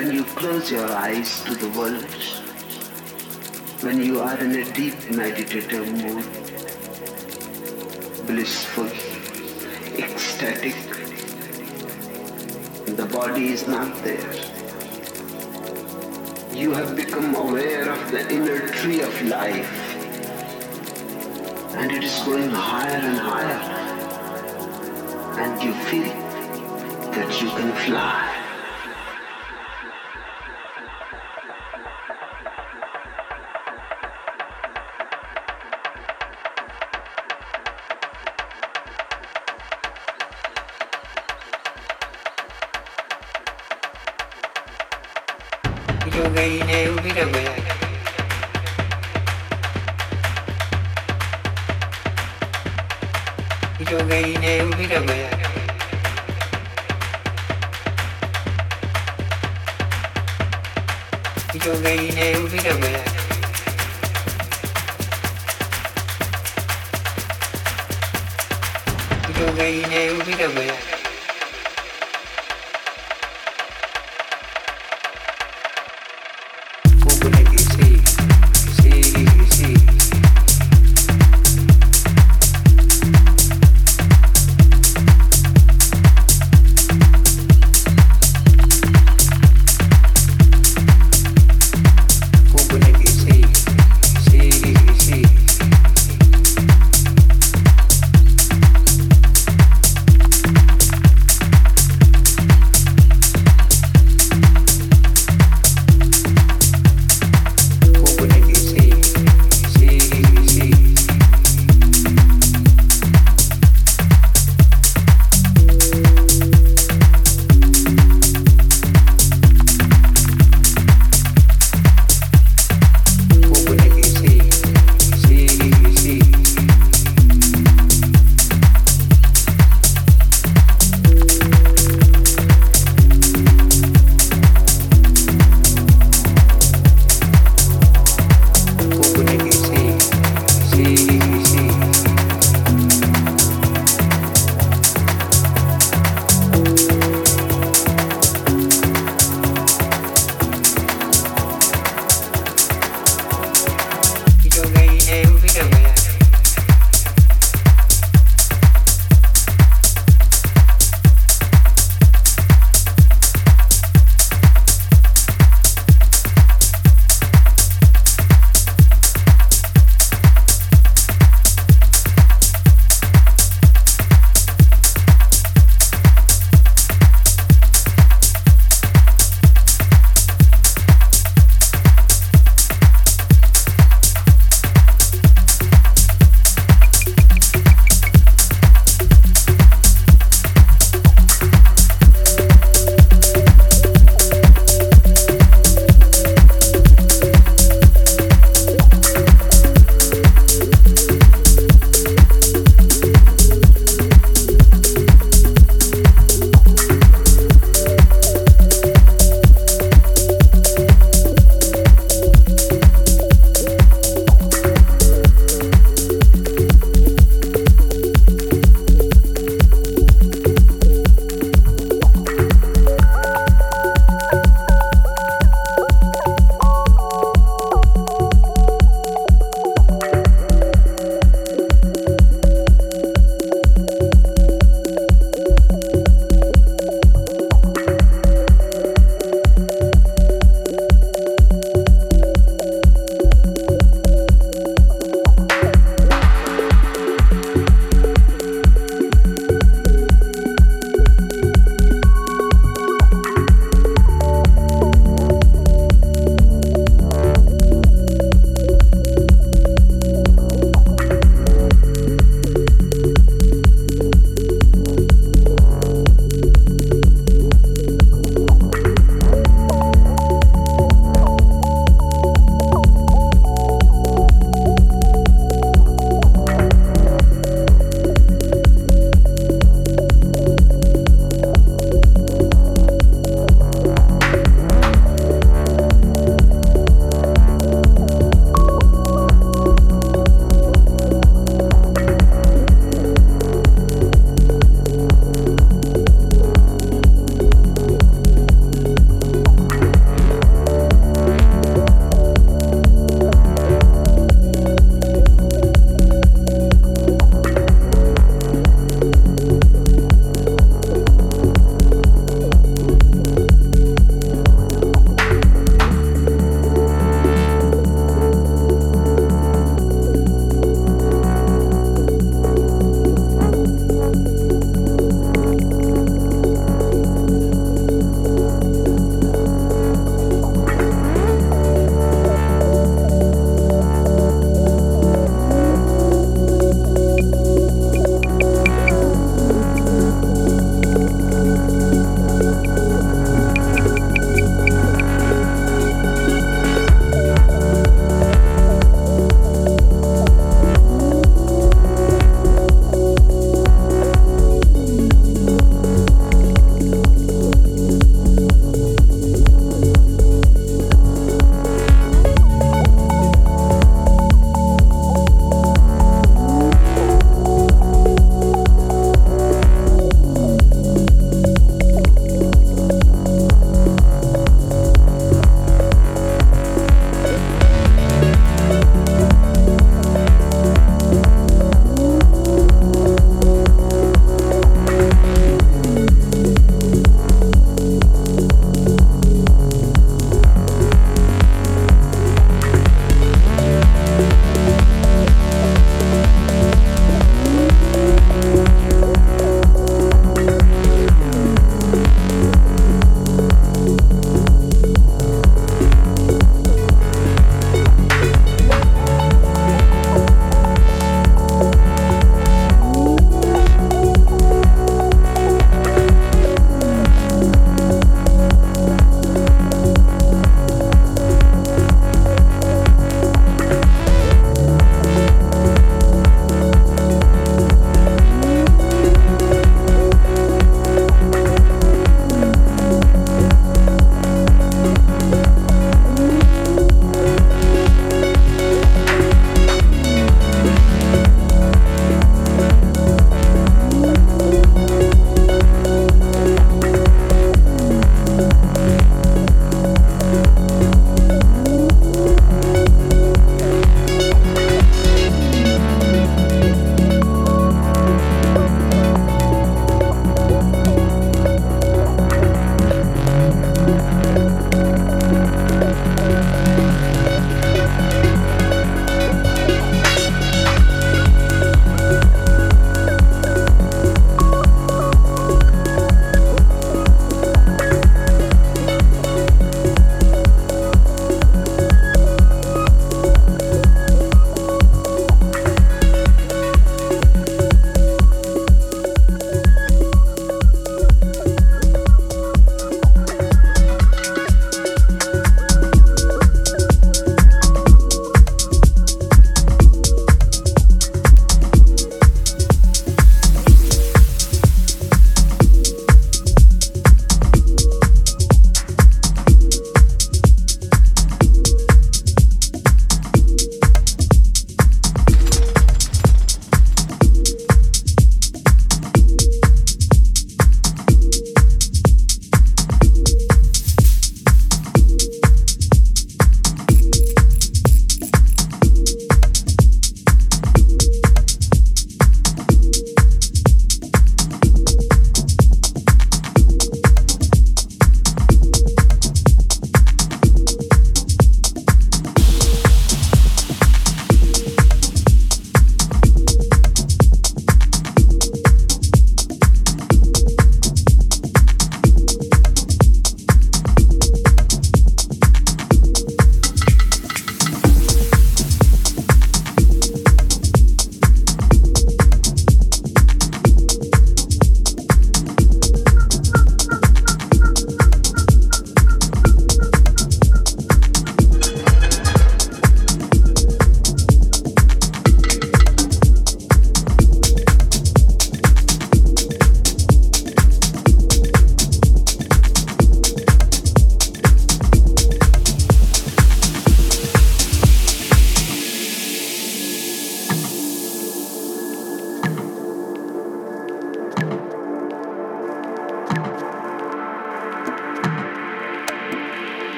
when you close your eyes to the world, when you are in a deep meditative mood, blissful, ecstatic, the body is not there. You have become aware of the inner tree of life and it is going higher and higher and you feel that you can fly.